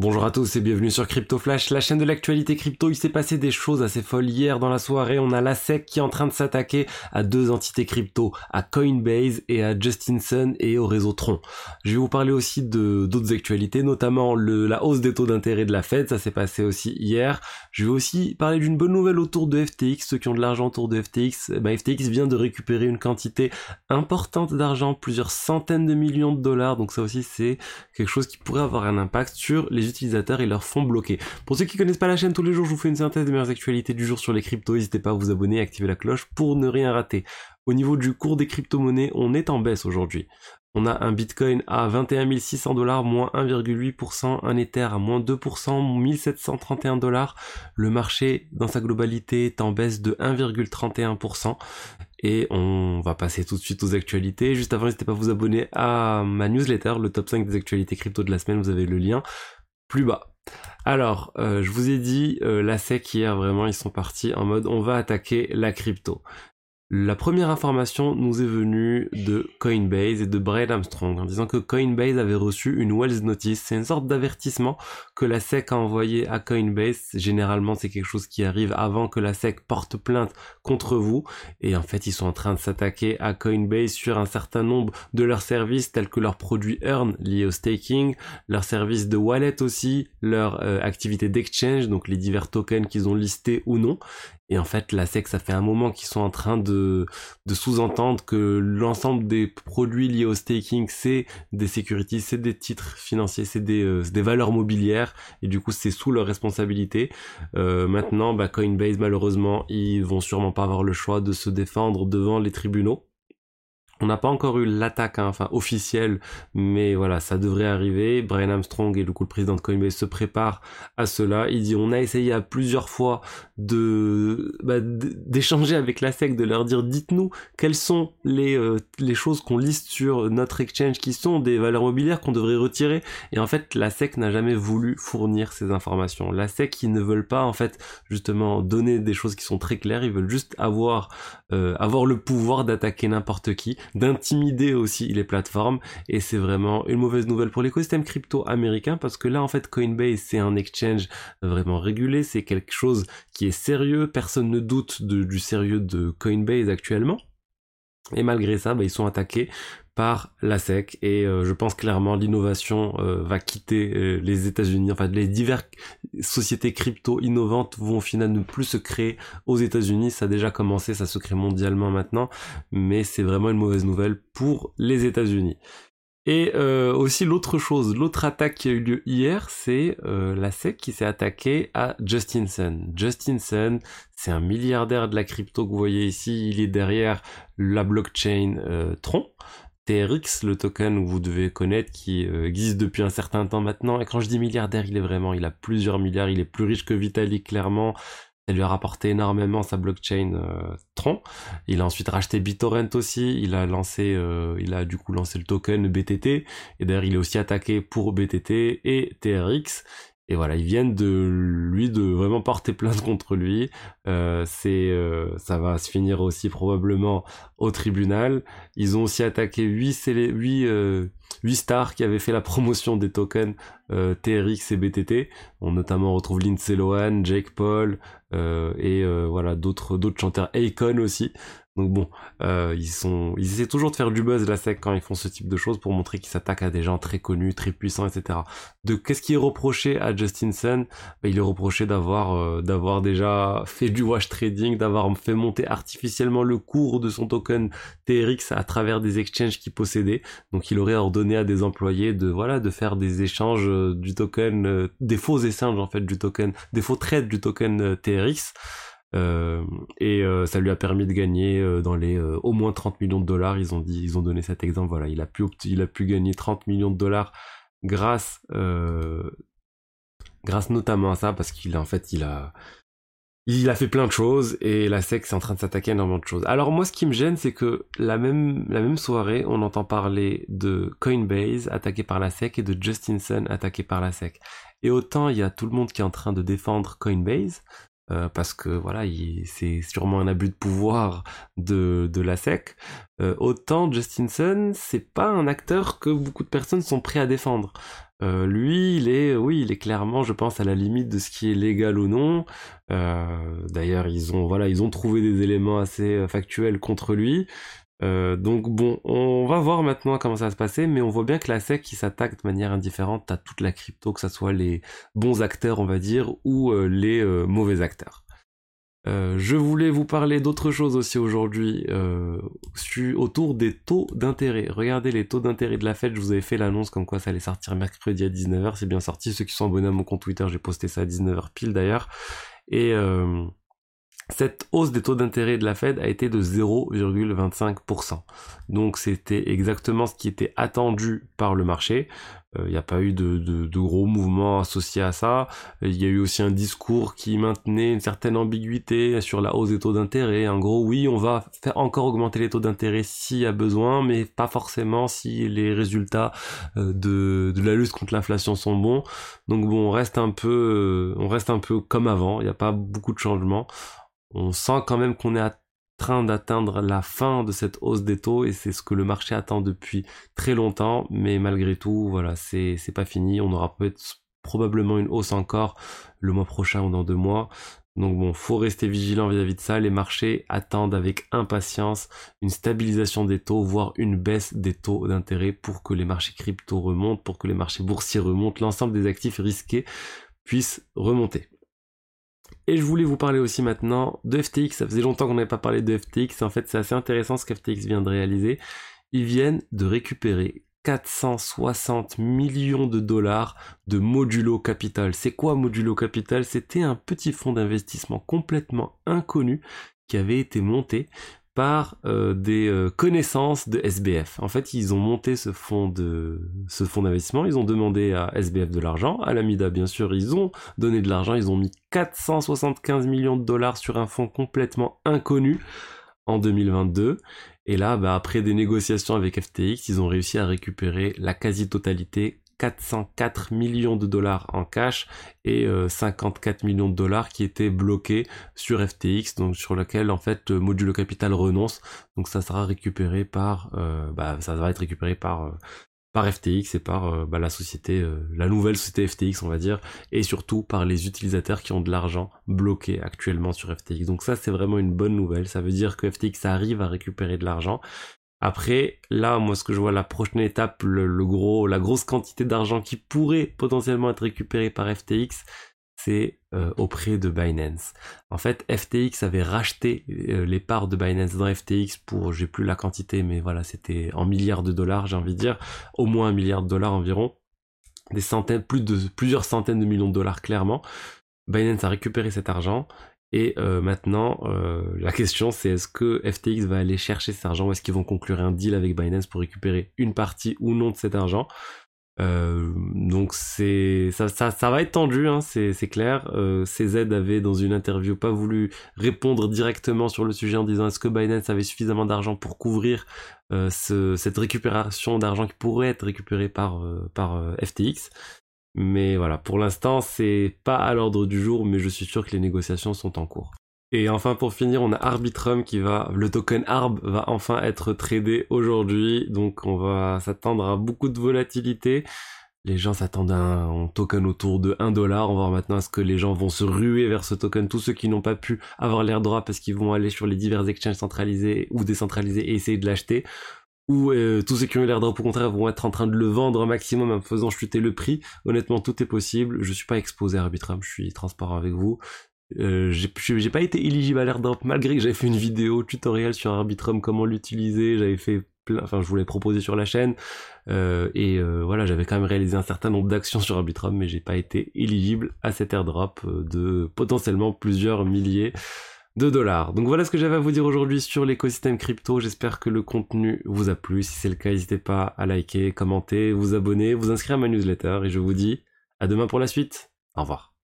Bonjour à tous et bienvenue sur Crypto Flash, la chaîne de l'actualité crypto. Il s'est passé des choses assez folles hier dans la soirée. On a la SEC qui est en train de s'attaquer à deux entités crypto, à Coinbase et à Justinson et au réseau Tron. Je vais vous parler aussi de d'autres actualités, notamment la hausse des taux d'intérêt de la Fed. Ça s'est passé aussi hier. Je vais aussi parler d'une bonne nouvelle autour de FTX. Ceux qui ont de l'argent autour de FTX, eh ben FTX vient de récupérer une quantité importante d'argent, plusieurs centaines de millions de dollars. Donc ça aussi c'est quelque chose qui pourrait avoir un impact sur les utilisateurs et leur fonds bloqués. Pour ceux qui connaissent pas la chaîne, tous les jours je vous fais une synthèse des meilleures actualités du jour sur les cryptos. N'hésitez pas à vous abonner et activer la cloche pour ne rien rater. Au niveau du cours des crypto-monnaies, on est en baisse aujourd'hui. On a un Bitcoin à 21 600 dollars, moins 1,8%, un Ether à moins 2%, 1731 dollars. Le marché, dans sa globalité, est en baisse de 1,31%. Et on va passer tout de suite aux actualités. Juste avant, n'hésitez pas à vous abonner à ma newsletter, le top 5 des actualités crypto de la semaine. Vous avez le lien plus bas. Alors, euh, je vous ai dit, euh, la SEC hier, vraiment, ils sont partis en mode on va attaquer la crypto. La première information nous est venue de Coinbase et de Brad Armstrong en disant que Coinbase avait reçu une Wells Notice. C'est une sorte d'avertissement que la SEC a envoyé à Coinbase. Généralement, c'est quelque chose qui arrive avant que la SEC porte plainte contre vous. Et en fait, ils sont en train de s'attaquer à Coinbase sur un certain nombre de leurs services tels que leurs produits Earn liés au staking, leurs services de wallet aussi, leur euh, activité d'exchange, donc les divers tokens qu'ils ont listés ou non. Et en fait, la SEC, ça fait un moment qu'ils sont en train de, sous-entendre que l'ensemble des produits liés au staking, c'est des securities, c'est des titres financiers, c'est des, euh, valeurs mobilières, et du coup, c'est sous leur responsabilité. Euh, maintenant, bah, Coinbase, malheureusement, ils vont sûrement pas avoir le choix de se défendre devant les tribunaux. On n'a pas encore eu l'attaque, hein, enfin officielle, mais voilà, ça devrait arriver. Brian Armstrong et le coup le président de Coinbase se préparent à cela. Il dit on a essayé à plusieurs fois bah, d'échanger avec la SEC, de leur dire dites-nous quelles sont les euh, les choses qu'on liste sur notre exchange qui sont des valeurs mobilières qu'on devrait retirer. Et en fait, la SEC n'a jamais voulu fournir ces informations. La SEC ils ne veulent pas en fait justement donner des choses qui sont très claires. Ils veulent juste avoir euh, avoir le pouvoir d'attaquer n'importe qui d'intimider aussi les plateformes. Et c'est vraiment une mauvaise nouvelle pour l'écosystème crypto américain parce que là en fait Coinbase c'est un exchange vraiment régulé, c'est quelque chose qui est sérieux, personne ne doute du sérieux de Coinbase actuellement. Et malgré ça, bah, ils sont attaqués par la SEC et euh, je pense clairement l'innovation euh, va quitter euh, les États-Unis. Enfin, les diverses sociétés crypto innovantes vont au final ne plus se créer aux États-Unis. Ça a déjà commencé, ça se crée mondialement maintenant, mais c'est vraiment une mauvaise nouvelle pour les États-Unis. Et aussi l'autre chose, l'autre attaque qui a eu lieu hier, c'est la SEC qui s'est attaquée à Justin Sun. Justin Sun, c'est un milliardaire de la crypto que vous voyez ici, il est derrière la blockchain Tron. TRX, le token vous devez connaître, qui euh, existe depuis un certain temps maintenant. Et quand je dis milliardaire, il est vraiment, il a plusieurs milliards, il est plus riche que Vitalik, clairement. Ça lui a rapporté énormément sa blockchain euh, Tron. Il a ensuite racheté BitTorrent aussi. Il a lancé, euh, il a du coup lancé le token BTT. Et d'ailleurs, il est aussi attaqué pour BTT et TRX. Et voilà, ils viennent de lui de vraiment porter plainte contre lui. Euh, c'est, euh, ça va se finir aussi probablement au tribunal. Ils ont aussi attaqué 8, 8, euh, 8 stars qui avaient fait la promotion des tokens euh, TRX et BTT. On notamment retrouve Lindsay Lohan, Jake Paul et voilà d'autres d'autres chanteurs, Akon aussi. Donc bon, euh, ils sont, ils essaient toujours de faire du buzz la sec quand ils font ce type de choses pour montrer qu'ils s'attaquent à des gens très connus, très puissants, etc. De qu'est-ce qui est reproché à Justin Sun? Bah, Il est reproché d'avoir, euh, d'avoir déjà fait du wash trading, d'avoir fait monter artificiellement le cours de son token TRX à travers des exchanges qu'il possédait. Donc il aurait ordonné à des employés de voilà de faire des échanges euh, du token, des faux échanges en fait du token, des faux trades du token TRX. Euh, et euh, ça lui a permis de gagner euh, dans les au moins 30 millions de dollars. Ils ont dit, ils ont donné cet exemple. Voilà, il a pu, il a pu gagner 30 millions de dollars grâce, grâce notamment à ça parce qu'il en fait, il a, il a fait plein de choses et la SEC est en train de s'attaquer à énormément de choses. Alors moi, ce qui me gêne, c'est que la même, la même soirée, on entend parler de Coinbase attaqué par la SEC et de Justinson attaqué par la SEC. Et autant il y a tout le monde qui est en train de défendre Coinbase, euh, parce que voilà, c'est sûrement un abus de pouvoir de, de la SEC. Euh, autant Justinson, c'est pas un acteur que beaucoup de personnes sont prêts à défendre. Euh, lui, il est, oui, il est clairement, je pense, à la limite de ce qui est légal ou non. Euh, d'ailleurs, ils ont, voilà, ils ont trouvé des éléments assez euh, factuels contre lui. Donc bon, on va voir maintenant comment ça se passer, mais on voit bien que la SEC qui s'attaque de manière indifférente à toute la crypto, que ce soit les bons acteurs, on va dire, ou les mauvais acteurs. Euh, je voulais vous parler d'autre chose aussi aujourd'hui euh, autour des taux d'intérêt. Regardez les taux d'intérêt de la Fed, je vous avais fait l'annonce comme quoi ça allait sortir mercredi à 19h, c'est bien sorti. Ceux qui sont abonnés à mon compte Twitter, j'ai posté ça à 19h pile d'ailleurs. Et euh, cette hausse des taux d'intérêt de la Fed a été de 0,25%. Donc c'était exactement ce qui était attendu par le marché. Il euh, n'y a pas eu de, gros mouvements associés à ça. Il y a eu aussi un discours qui maintenait une certaine ambiguïté sur la hausse des taux d'intérêt. En gros, oui, on va faire encore augmenter les taux d'intérêt s'il y a besoin, mais pas forcément si les résultats euh, de, la lutte contre l'inflation sont bons. Donc bon, on reste un peu, euh, on reste un peu comme avant. Il n'y a pas beaucoup de changements. On sent quand même qu'on est à train d'atteindre la fin de cette hausse des taux et c'est ce que le marché attend depuis très longtemps. Mais malgré tout voilà c'est pas fini. On aura peut-être probablement une hausse encore le mois prochain ou dans deux mois. Donc bon faut rester vigilant vis-à-vis de ça. Les marchés attendent avec impatience une stabilisation des taux voire une baisse des taux d'intérêt pour que les marchés crypto remontent pour que les marchés boursiers remontent l'ensemble des actifs risqués puissent remonter et je voulais vous parler aussi maintenant de FTX. Ça faisait longtemps qu'on n'avait pas parlé de FTX. En fait, c'est assez intéressant ce qu'FTX vient de réaliser. Ils viennent de récupérer 460 millions de dollars de Modulo Capital. C'est quoi Modulo Capital? C'était un petit fonds d'investissement complètement inconnu qui avait été monté par euh, des euh, connaissances de SBF. En fait, ils ont monté ce fonds de ce fonds d'investissement, ils ont demandé à SBF de l'argent, à l'Amida bien sûr, ils ont donné de l'argent, ils ont mis 475 millions de dollars sur un fonds complètement inconnu en 2022 et là bah, après des négociations avec FTX, ils ont réussi à récupérer la quasi-totalité 404 millions de dollars en cash et 54 euh, millions de dollars qui étaient bloqués sur FTX, donc sur lequel en fait Modulo Capital renonce. Donc ça sera récupéré par, euh, bah, ça va être récupéré par euh, par FTX et par bah, la société, la nouvelle société FTX on va dire, et surtout par les utilisateurs qui ont de l'argent bloqué actuellement sur FTX. Donc ça c'est vraiment une bonne nouvelle, ça veut dire que FTX arrive à récupérer de l'argent après, là, moi, ce que je vois, la prochaine étape, le, gros, la grosse quantité d'argent qui pourrait potentiellement être récupérée par FTX, c'est euh, auprès de Binance. En fait, FTX avait racheté euh, les parts de Binance dans FTX pour, j'ai plus la quantité, mais voilà, c'était en milliards de dollars, j'ai envie de dire, au moins un milliard de dollars environ, des centaines, plus de plusieurs centaines de millions de dollars clairement. Binance a récupéré cet argent et euh, maintenant, euh, la question c'est est-ce que FTX va aller chercher cet argent ou est-ce qu'ils vont conclure un deal avec Binance pour récupérer une partie ou non de cet argent? Euh, donc ça, va être tendu, hein, c'est clair. CZ avait dans une interview pas voulu répondre directement sur le sujet en disant est-ce que Binance avait suffisamment d'argent pour couvrir ce, cette récupération d'argent qui pourrait être récupérée par, par FTX. Mais voilà, pour l'instant, c'est pas à l'ordre du jour, mais je suis sûr que les négociations sont en cours. Et enfin, pour finir, on a Arbitrum qui va, le token ARB va enfin être tradé aujourd'hui, donc on va s'attendre à beaucoup de volatilité. Les gens s'attendent à un token autour de 1 dollar. On va voir maintenant est-ce que les gens vont se ruer vers ce token. Tous ceux qui n'ont pas pu avoir l'air droit parce qu'ils vont aller sur les divers exchanges centralisés ou décentralisés et essayer de l'acheter ou euh, tous ceux qui ont l'air drop au contraire vont être en train de le vendre un maximum en faisant chuter le prix. Honnêtement, tout est possible. Je suis pas exposé à Arbitrum, je suis transparent avec vous. Euh, j'ai pas été éligible à l'airdrop malgré que j'avais fait une vidéo tutoriel sur Arbitrum, comment l'utiliser, j'avais fait plein, enfin je voulais proposer sur la chaîne euh, et euh, voilà j'avais quand même réalisé un certain nombre d'actions sur Arbitrum mais j'ai pas été éligible à cet airdrop de potentiellement plusieurs milliers de dollars. Donc voilà ce que j'avais à vous dire aujourd'hui sur l'écosystème crypto. J'espère que le contenu vous a plu. Si c'est le cas, n'hésitez pas à liker, commenter, vous abonner, vous inscrire à ma newsletter et je vous dis à demain pour la suite. Au revoir.